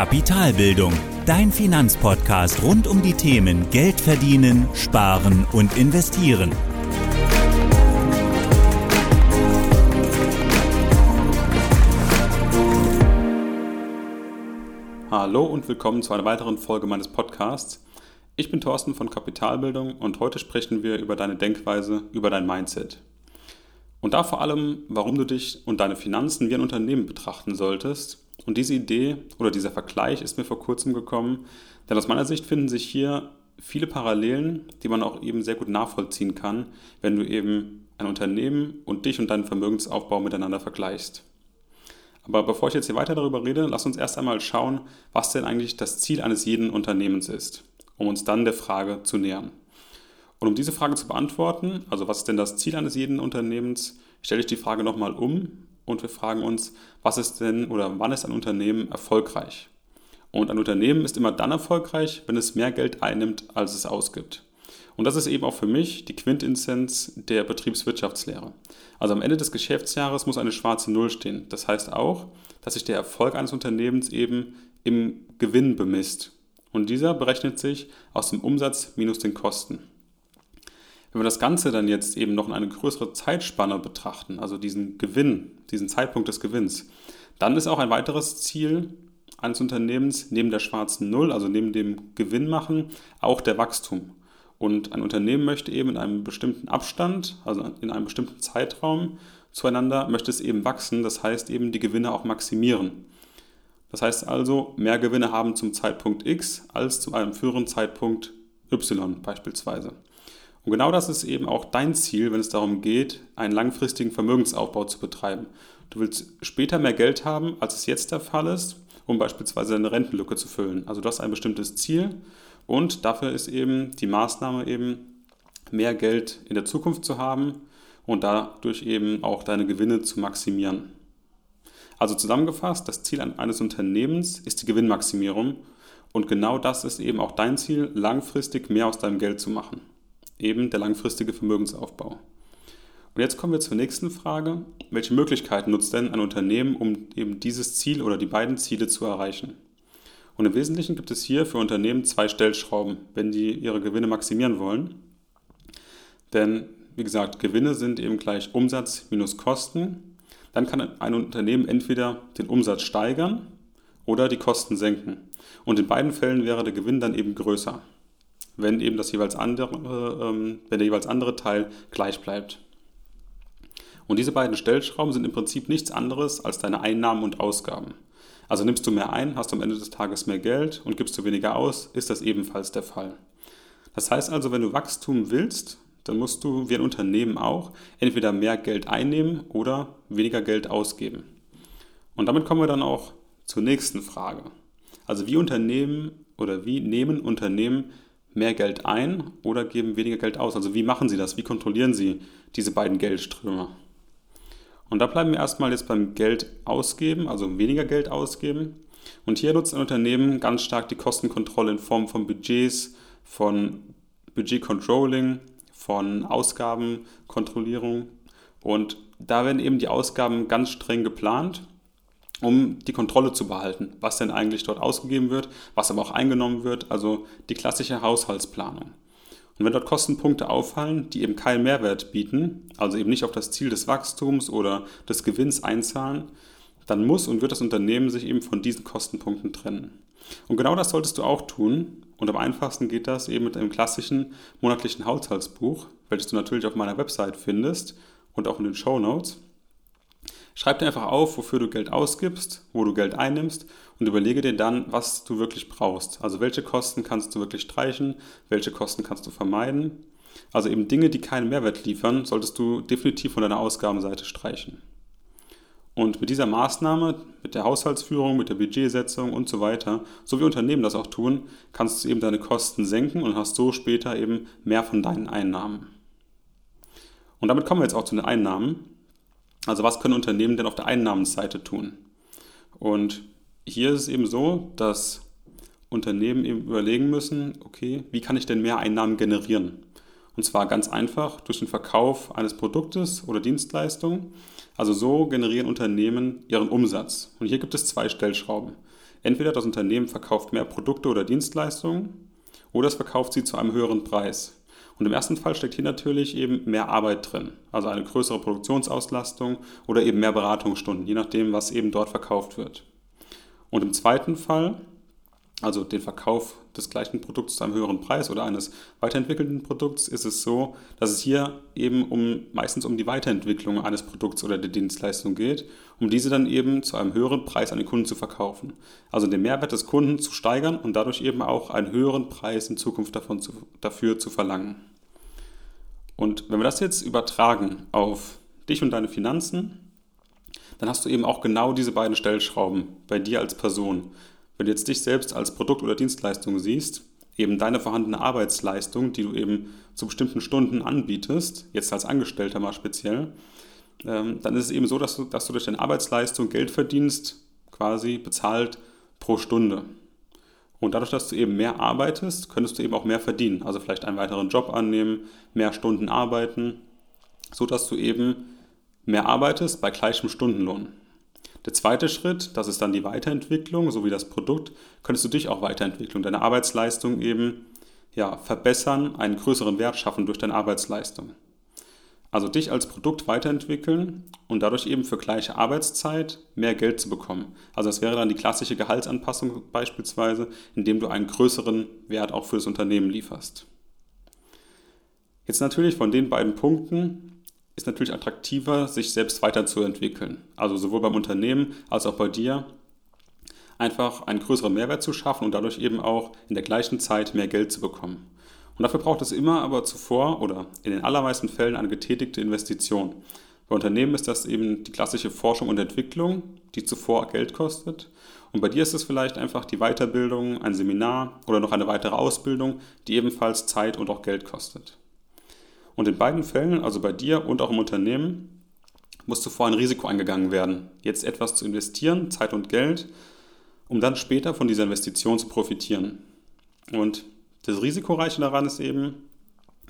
Kapitalbildung, dein Finanzpodcast rund um die Themen Geld verdienen, sparen und investieren. Hallo und willkommen zu einer weiteren Folge meines Podcasts. Ich bin Thorsten von Kapitalbildung und heute sprechen wir über deine Denkweise, über dein Mindset. Und da vor allem, warum du dich und deine Finanzen wie ein Unternehmen betrachten solltest. Und diese Idee oder dieser Vergleich ist mir vor kurzem gekommen, denn aus meiner Sicht finden sich hier viele Parallelen, die man auch eben sehr gut nachvollziehen kann, wenn du eben ein Unternehmen und dich und deinen Vermögensaufbau miteinander vergleichst. Aber bevor ich jetzt hier weiter darüber rede, lass uns erst einmal schauen, was denn eigentlich das Ziel eines jeden Unternehmens ist, um uns dann der Frage zu nähern. Und um diese Frage zu beantworten, also was ist denn das Ziel eines jeden Unternehmens, stelle ich die Frage nochmal um und wir fragen uns, was ist denn oder wann ist ein Unternehmen erfolgreich? Und ein Unternehmen ist immer dann erfolgreich, wenn es mehr Geld einnimmt, als es ausgibt. Und das ist eben auch für mich die Quintessenz der Betriebswirtschaftslehre. Also am Ende des Geschäftsjahres muss eine schwarze Null stehen. Das heißt auch, dass sich der Erfolg eines Unternehmens eben im Gewinn bemisst. Und dieser berechnet sich aus dem Umsatz minus den Kosten. Wenn wir das Ganze dann jetzt eben noch in eine größere Zeitspanne betrachten, also diesen Gewinn, diesen Zeitpunkt des Gewinns, dann ist auch ein weiteres Ziel eines Unternehmens neben der schwarzen Null, also neben dem Gewinn machen, auch der Wachstum. Und ein Unternehmen möchte eben in einem bestimmten Abstand, also in einem bestimmten Zeitraum zueinander, möchte es eben wachsen, das heißt eben die Gewinne auch maximieren. Das heißt also, mehr Gewinne haben zum Zeitpunkt X als zu einem früheren Zeitpunkt Y beispielsweise. Und genau das ist eben auch dein Ziel, wenn es darum geht, einen langfristigen Vermögensaufbau zu betreiben. Du willst später mehr Geld haben, als es jetzt der Fall ist, um beispielsweise eine Rentenlücke zu füllen. Also du hast ein bestimmtes Ziel und dafür ist eben die Maßnahme eben, mehr Geld in der Zukunft zu haben und dadurch eben auch deine Gewinne zu maximieren. Also zusammengefasst, das Ziel eines Unternehmens ist die Gewinnmaximierung und genau das ist eben auch dein Ziel, langfristig mehr aus deinem Geld zu machen eben der langfristige Vermögensaufbau. Und jetzt kommen wir zur nächsten Frage. Welche Möglichkeiten nutzt denn ein Unternehmen, um eben dieses Ziel oder die beiden Ziele zu erreichen? Und im Wesentlichen gibt es hier für Unternehmen zwei Stellschrauben, wenn die ihre Gewinne maximieren wollen. Denn, wie gesagt, Gewinne sind eben gleich Umsatz minus Kosten. Dann kann ein Unternehmen entweder den Umsatz steigern oder die Kosten senken. Und in beiden Fällen wäre der Gewinn dann eben größer wenn eben das jeweils andere, ähm, wenn der jeweils andere Teil gleich bleibt. Und diese beiden Stellschrauben sind im Prinzip nichts anderes als deine Einnahmen und Ausgaben. Also nimmst du mehr ein, hast du am Ende des Tages mehr Geld und gibst du weniger aus, ist das ebenfalls der Fall. Das heißt also, wenn du Wachstum willst, dann musst du wie ein Unternehmen auch entweder mehr Geld einnehmen oder weniger Geld ausgeben. Und damit kommen wir dann auch zur nächsten Frage. Also wie Unternehmen oder wie nehmen Unternehmen mehr Geld ein oder geben weniger Geld aus? Also wie machen Sie das? Wie kontrollieren Sie diese beiden Geldströme? Und da bleiben wir erstmal jetzt beim Geld ausgeben, also weniger Geld ausgeben. Und hier nutzt ein Unternehmen ganz stark die Kostenkontrolle in Form von Budgets, von Budgetcontrolling, von Ausgabenkontrollierung. Und da werden eben die Ausgaben ganz streng geplant um die Kontrolle zu behalten, was denn eigentlich dort ausgegeben wird, was aber auch eingenommen wird, also die klassische Haushaltsplanung. Und wenn dort Kostenpunkte auffallen, die eben keinen Mehrwert bieten, also eben nicht auf das Ziel des Wachstums oder des Gewinns einzahlen, dann muss und wird das Unternehmen sich eben von diesen Kostenpunkten trennen. Und genau das solltest du auch tun. Und am einfachsten geht das eben mit einem klassischen monatlichen Haushaltsbuch, welches du natürlich auf meiner Website findest und auch in den Show Notes. Schreib dir einfach auf, wofür du Geld ausgibst, wo du Geld einnimmst und überlege dir dann, was du wirklich brauchst. Also welche Kosten kannst du wirklich streichen, welche Kosten kannst du vermeiden. Also eben Dinge, die keinen Mehrwert liefern, solltest du definitiv von deiner Ausgabenseite streichen. Und mit dieser Maßnahme, mit der Haushaltsführung, mit der Budgetsetzung und so weiter, so wie Unternehmen das auch tun, kannst du eben deine Kosten senken und hast so später eben mehr von deinen Einnahmen. Und damit kommen wir jetzt auch zu den Einnahmen. Also was können Unternehmen denn auf der Einnahmenseite tun? Und hier ist es eben so, dass Unternehmen eben überlegen müssen, okay, wie kann ich denn mehr Einnahmen generieren? Und zwar ganz einfach durch den Verkauf eines Produktes oder Dienstleistung. Also so generieren Unternehmen ihren Umsatz. Und hier gibt es zwei Stellschrauben. entweder das Unternehmen verkauft mehr Produkte oder Dienstleistungen oder es verkauft sie zu einem höheren Preis. Und im ersten Fall steckt hier natürlich eben mehr Arbeit drin, also eine größere Produktionsauslastung oder eben mehr Beratungsstunden, je nachdem, was eben dort verkauft wird. Und im zweiten Fall also den Verkauf des gleichen Produkts zu einem höheren Preis oder eines weiterentwickelten Produkts, ist es so, dass es hier eben um, meistens um die Weiterentwicklung eines Produkts oder der Dienstleistung geht, um diese dann eben zu einem höheren Preis an den Kunden zu verkaufen. Also den Mehrwert des Kunden zu steigern und dadurch eben auch einen höheren Preis in Zukunft davon zu, dafür zu verlangen. Und wenn wir das jetzt übertragen auf dich und deine Finanzen, dann hast du eben auch genau diese beiden Stellschrauben bei dir als Person. Wenn du jetzt dich selbst als Produkt oder Dienstleistung siehst, eben deine vorhandene Arbeitsleistung, die du eben zu bestimmten Stunden anbietest, jetzt als Angestellter mal speziell, ähm, dann ist es eben so, dass du, dass du durch deine Arbeitsleistung Geld verdienst, quasi bezahlt pro Stunde. Und dadurch, dass du eben mehr arbeitest, könntest du eben auch mehr verdienen. Also vielleicht einen weiteren Job annehmen, mehr Stunden arbeiten, sodass du eben mehr arbeitest bei gleichem Stundenlohn. Der zweite Schritt, das ist dann die Weiterentwicklung, so wie das Produkt, könntest du dich auch weiterentwickeln, deine Arbeitsleistung eben ja, verbessern, einen größeren Wert schaffen durch deine Arbeitsleistung. Also dich als Produkt weiterentwickeln und dadurch eben für gleiche Arbeitszeit mehr Geld zu bekommen. Also das wäre dann die klassische Gehaltsanpassung beispielsweise, indem du einen größeren Wert auch für das Unternehmen lieferst. Jetzt natürlich von den beiden Punkten ist natürlich attraktiver, sich selbst weiterzuentwickeln. Also sowohl beim Unternehmen als auch bei dir einfach einen größeren Mehrwert zu schaffen und dadurch eben auch in der gleichen Zeit mehr Geld zu bekommen. Und dafür braucht es immer aber zuvor oder in den allermeisten Fällen eine getätigte Investition. Bei Unternehmen ist das eben die klassische Forschung und Entwicklung, die zuvor Geld kostet. Und bei dir ist es vielleicht einfach die Weiterbildung, ein Seminar oder noch eine weitere Ausbildung, die ebenfalls Zeit und auch Geld kostet. Und in beiden Fällen, also bei dir und auch im Unternehmen, muss zuvor ein Risiko eingegangen werden, jetzt etwas zu investieren, Zeit und Geld, um dann später von dieser Investition zu profitieren. Und das Risikoreiche daran ist eben,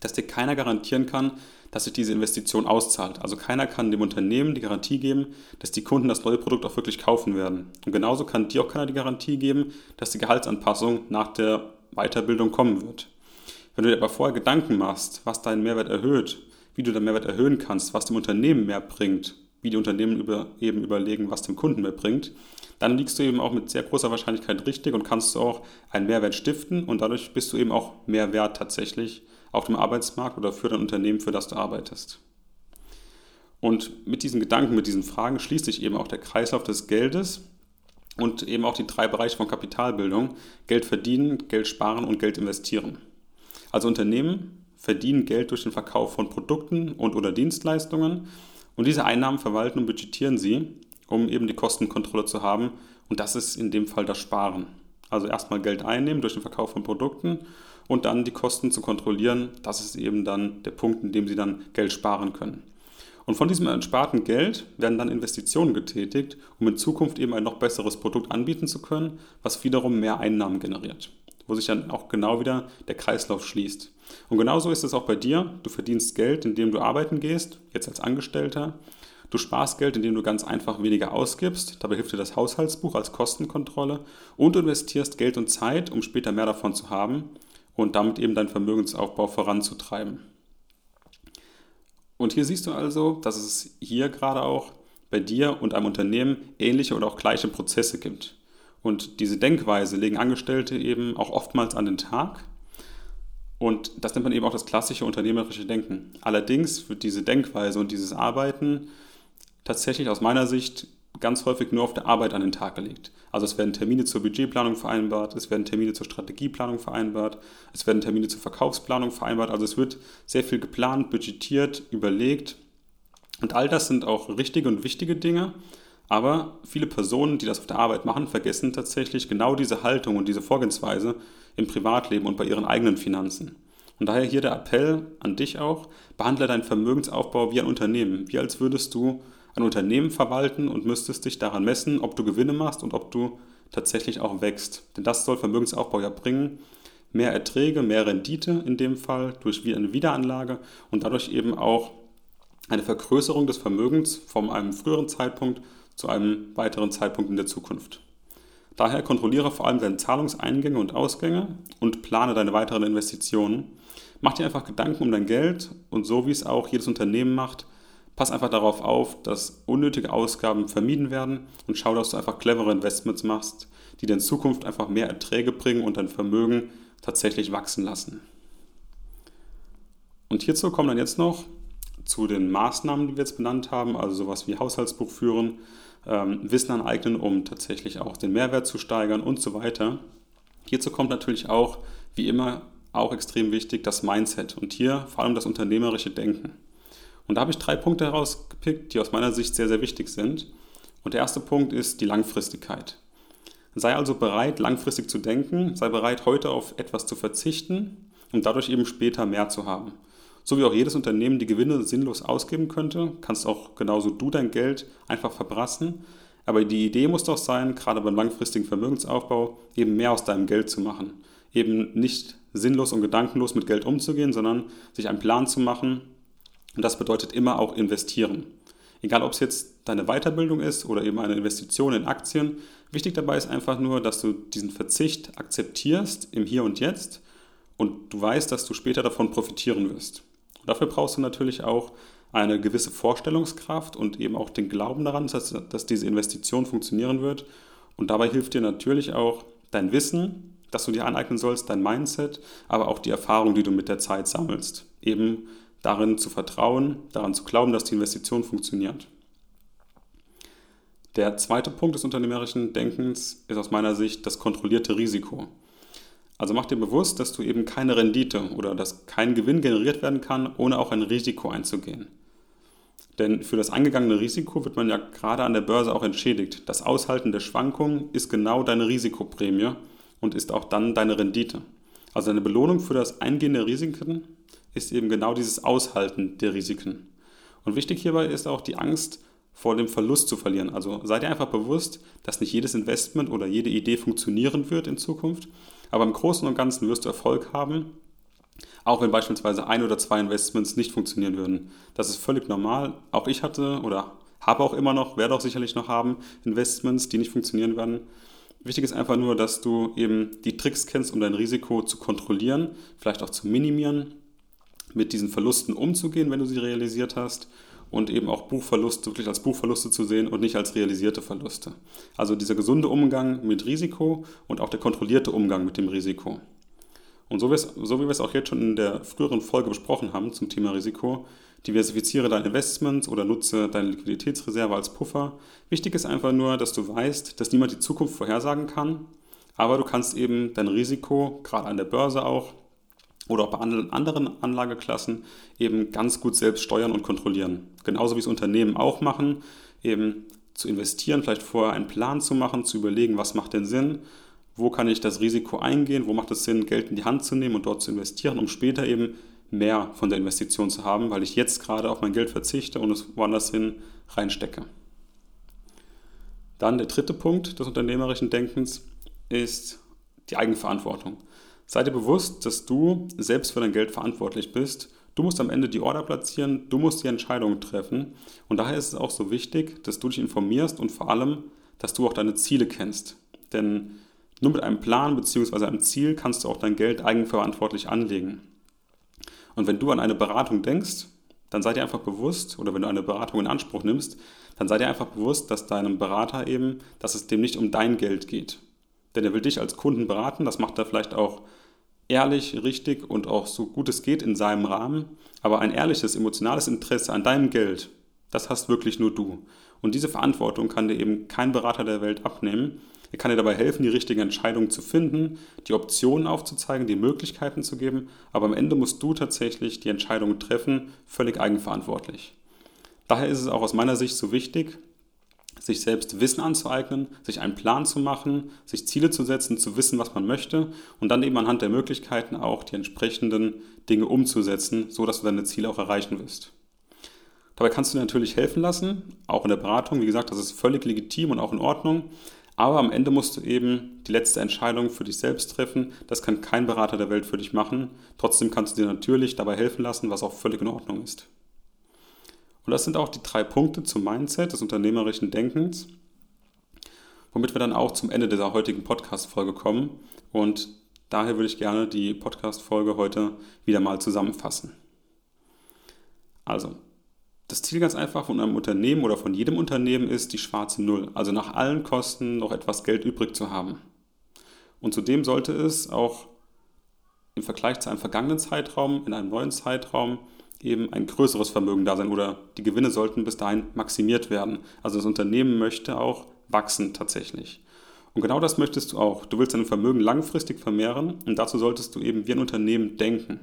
dass dir keiner garantieren kann, dass sich diese Investition auszahlt. Also keiner kann dem Unternehmen die Garantie geben, dass die Kunden das neue Produkt auch wirklich kaufen werden. Und genauso kann dir auch keiner die Garantie geben, dass die Gehaltsanpassung nach der Weiterbildung kommen wird. Wenn du dir aber vorher Gedanken machst, was deinen Mehrwert erhöht, wie du deinen Mehrwert erhöhen kannst, was dem Unternehmen mehr bringt, wie die Unternehmen über, eben überlegen, was dem Kunden mehr bringt, dann liegst du eben auch mit sehr großer Wahrscheinlichkeit richtig und kannst du auch einen Mehrwert stiften und dadurch bist du eben auch mehr wert tatsächlich auf dem Arbeitsmarkt oder für dein Unternehmen, für das du arbeitest. Und mit diesen Gedanken, mit diesen Fragen schließt sich eben auch der Kreislauf des Geldes und eben auch die drei Bereiche von Kapitalbildung, Geld verdienen, Geld sparen und Geld investieren. Also Unternehmen verdienen Geld durch den Verkauf von Produkten und oder Dienstleistungen und diese Einnahmen verwalten und budgetieren sie, um eben die Kostenkontrolle zu haben und das ist in dem Fall das Sparen. Also erstmal Geld einnehmen durch den Verkauf von Produkten und dann die Kosten zu kontrollieren, das ist eben dann der Punkt, in dem sie dann Geld sparen können. Und von diesem entsparten Geld werden dann Investitionen getätigt, um in Zukunft eben ein noch besseres Produkt anbieten zu können, was wiederum mehr Einnahmen generiert wo sich dann auch genau wieder der Kreislauf schließt. Und genauso ist es auch bei dir. Du verdienst Geld, indem du arbeiten gehst, jetzt als Angestellter. Du sparst Geld, indem du ganz einfach weniger ausgibst. Dabei hilft dir das Haushaltsbuch als Kostenkontrolle. Und du investierst Geld und Zeit, um später mehr davon zu haben und damit eben deinen Vermögensaufbau voranzutreiben. Und hier siehst du also, dass es hier gerade auch bei dir und einem Unternehmen ähnliche oder auch gleiche Prozesse gibt. Und diese Denkweise legen Angestellte eben auch oftmals an den Tag. Und das nennt man eben auch das klassische unternehmerische Denken. Allerdings wird diese Denkweise und dieses Arbeiten tatsächlich aus meiner Sicht ganz häufig nur auf der Arbeit an den Tag gelegt. Also es werden Termine zur Budgetplanung vereinbart, es werden Termine zur Strategieplanung vereinbart, es werden Termine zur Verkaufsplanung vereinbart. Also es wird sehr viel geplant, budgetiert, überlegt. Und all das sind auch richtige und wichtige Dinge. Aber viele Personen, die das auf der Arbeit machen, vergessen tatsächlich genau diese Haltung und diese Vorgehensweise im Privatleben und bei ihren eigenen Finanzen. Und daher hier der Appell an dich auch, behandle deinen Vermögensaufbau wie ein Unternehmen, wie als würdest du ein Unternehmen verwalten und müsstest dich daran messen, ob du Gewinne machst und ob du tatsächlich auch wächst. Denn das soll Vermögensaufbau ja bringen. Mehr Erträge, mehr Rendite in dem Fall durch eine Wiederanlage und dadurch eben auch eine Vergrößerung des Vermögens von einem früheren Zeitpunkt zu einem weiteren Zeitpunkt in der Zukunft. Daher kontrolliere vor allem deine Zahlungseingänge und Ausgänge und plane deine weiteren Investitionen. Mach dir einfach Gedanken um dein Geld und so wie es auch jedes Unternehmen macht, pass einfach darauf auf, dass unnötige Ausgaben vermieden werden und schau, dass du einfach clevere Investments machst, die dir in Zukunft einfach mehr Erträge bringen und dein Vermögen tatsächlich wachsen lassen. Und hierzu kommen dann jetzt noch zu den Maßnahmen, die wir jetzt benannt haben, also sowas wie Haushaltsbuch führen, ähm, Wissen aneignen, um tatsächlich auch den Mehrwert zu steigern und so weiter. Hierzu kommt natürlich auch, wie immer, auch extrem wichtig das Mindset und hier vor allem das unternehmerische Denken. Und da habe ich drei Punkte herausgepickt, die aus meiner Sicht sehr, sehr wichtig sind. Und der erste Punkt ist die Langfristigkeit. Sei also bereit, langfristig zu denken, sei bereit, heute auf etwas zu verzichten, um dadurch eben später mehr zu haben. So wie auch jedes Unternehmen die Gewinne sinnlos ausgeben könnte, kannst auch genauso du dein Geld einfach verbrassen. Aber die Idee muss doch sein, gerade beim langfristigen Vermögensaufbau, eben mehr aus deinem Geld zu machen. Eben nicht sinnlos und gedankenlos mit Geld umzugehen, sondern sich einen Plan zu machen. Und das bedeutet immer auch investieren. Egal ob es jetzt deine Weiterbildung ist oder eben eine Investition in Aktien. Wichtig dabei ist einfach nur, dass du diesen Verzicht akzeptierst im Hier und Jetzt und du weißt, dass du später davon profitieren wirst. Dafür brauchst du natürlich auch eine gewisse Vorstellungskraft und eben auch den Glauben daran, dass, dass diese Investition funktionieren wird. Und dabei hilft dir natürlich auch dein Wissen, das du dir aneignen sollst, dein Mindset, aber auch die Erfahrung, die du mit der Zeit sammelst. Eben darin zu vertrauen, daran zu glauben, dass die Investition funktioniert. Der zweite Punkt des unternehmerischen Denkens ist aus meiner Sicht das kontrollierte Risiko. Also mach dir bewusst, dass du eben keine Rendite oder dass kein Gewinn generiert werden kann, ohne auch ein Risiko einzugehen. Denn für das eingegangene Risiko wird man ja gerade an der Börse auch entschädigt. Das Aushalten der Schwankungen ist genau deine Risikoprämie und ist auch dann deine Rendite. Also eine Belohnung für das Eingehen der Risiken ist eben genau dieses Aushalten der Risiken. Und wichtig hierbei ist auch die Angst vor dem Verlust zu verlieren. Also sei dir einfach bewusst, dass nicht jedes Investment oder jede Idee funktionieren wird in Zukunft aber im Großen und Ganzen wirst du Erfolg haben, auch wenn beispielsweise ein oder zwei Investments nicht funktionieren würden. Das ist völlig normal. Auch ich hatte oder habe auch immer noch, werde auch sicherlich noch haben, Investments, die nicht funktionieren werden. Wichtig ist einfach nur, dass du eben die Tricks kennst, um dein Risiko zu kontrollieren, vielleicht auch zu minimieren, mit diesen Verlusten umzugehen, wenn du sie realisiert hast und eben auch Buchverluste wirklich als Buchverluste zu sehen und nicht als realisierte Verluste. Also dieser gesunde Umgang mit Risiko und auch der kontrollierte Umgang mit dem Risiko. Und so, wie wir es auch jetzt schon in der früheren Folge besprochen haben zum Thema Risiko, diversifiziere deine Investments oder nutze deine Liquiditätsreserve als Puffer. Wichtig ist einfach nur, dass du weißt, dass niemand die Zukunft vorhersagen kann, aber du kannst eben dein Risiko, gerade an der Börse auch, oder auch bei anderen Anlageklassen eben ganz gut selbst steuern und kontrollieren. Genauso wie es Unternehmen auch machen, eben zu investieren, vielleicht vorher einen Plan zu machen, zu überlegen, was macht denn Sinn, wo kann ich das Risiko eingehen, wo macht es Sinn, Geld in die Hand zu nehmen und dort zu investieren, um später eben mehr von der Investition zu haben, weil ich jetzt gerade auf mein Geld verzichte und es woanders hin reinstecke. Dann der dritte Punkt des unternehmerischen Denkens ist die Eigenverantwortung. Sei dir bewusst, dass du selbst für dein Geld verantwortlich bist. Du musst am Ende die Order platzieren, du musst die Entscheidungen treffen. Und daher ist es auch so wichtig, dass du dich informierst und vor allem, dass du auch deine Ziele kennst. Denn nur mit einem Plan bzw. einem Ziel kannst du auch dein Geld eigenverantwortlich anlegen. Und wenn du an eine Beratung denkst, dann sei dir einfach bewusst, oder wenn du eine Beratung in Anspruch nimmst, dann sei dir einfach bewusst, dass deinem Berater eben, dass es dem nicht um dein Geld geht. Denn er will dich als Kunden beraten, das macht er vielleicht auch ehrlich, richtig und auch so gut es geht in seinem Rahmen. Aber ein ehrliches, emotionales Interesse an deinem Geld, das hast wirklich nur du. Und diese Verantwortung kann dir eben kein Berater der Welt abnehmen. Er kann dir dabei helfen, die richtige Entscheidung zu finden, die Optionen aufzuzeigen, die Möglichkeiten zu geben. Aber am Ende musst du tatsächlich die Entscheidung treffen, völlig eigenverantwortlich. Daher ist es auch aus meiner Sicht so wichtig, sich selbst Wissen anzueignen, sich einen Plan zu machen, sich Ziele zu setzen, zu wissen, was man möchte und dann eben anhand der Möglichkeiten auch die entsprechenden Dinge umzusetzen, so dass du deine Ziele auch erreichen wirst. Dabei kannst du dir natürlich helfen lassen, auch in der Beratung. Wie gesagt, das ist völlig legitim und auch in Ordnung. Aber am Ende musst du eben die letzte Entscheidung für dich selbst treffen. Das kann kein Berater der Welt für dich machen. Trotzdem kannst du dir natürlich dabei helfen lassen, was auch völlig in Ordnung ist. Und das sind auch die drei Punkte zum Mindset des unternehmerischen Denkens. womit wir dann auch zum Ende dieser heutigen Podcast-Folge kommen. Und daher würde ich gerne die Podcast-Folge heute wieder mal zusammenfassen. Also, das Ziel ganz einfach von einem Unternehmen oder von jedem Unternehmen ist die schwarze Null, also nach allen Kosten noch etwas Geld übrig zu haben. Und zudem sollte es auch im Vergleich zu einem vergangenen Zeitraum, in einem neuen Zeitraum, eben ein größeres Vermögen da sein oder die Gewinne sollten bis dahin maximiert werden. Also das Unternehmen möchte auch wachsen tatsächlich. Und genau das möchtest du auch. Du willst dein Vermögen langfristig vermehren und dazu solltest du eben wie ein Unternehmen denken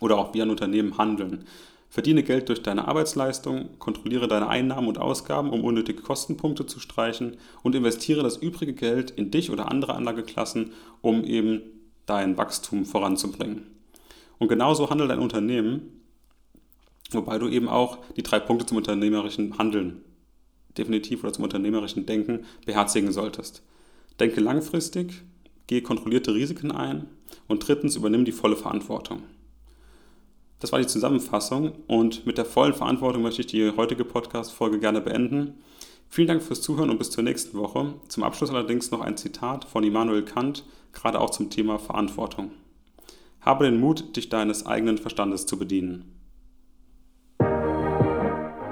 oder auch wie ein Unternehmen handeln. Verdiene Geld durch deine Arbeitsleistung, kontrolliere deine Einnahmen und Ausgaben, um unnötige Kostenpunkte zu streichen und investiere das übrige Geld in dich oder andere Anlageklassen, um eben dein Wachstum voranzubringen. Und genauso handelt ein Unternehmen, wobei du eben auch die drei Punkte zum unternehmerischen Handeln definitiv oder zum unternehmerischen Denken beherzigen solltest. Denke langfristig, gehe kontrollierte Risiken ein und drittens übernimm die volle Verantwortung. Das war die Zusammenfassung und mit der vollen Verantwortung möchte ich die heutige Podcast-Folge gerne beenden. Vielen Dank fürs Zuhören und bis zur nächsten Woche. Zum Abschluss allerdings noch ein Zitat von Immanuel Kant, gerade auch zum Thema Verantwortung. Habe den Mut, dich deines eigenen Verstandes zu bedienen.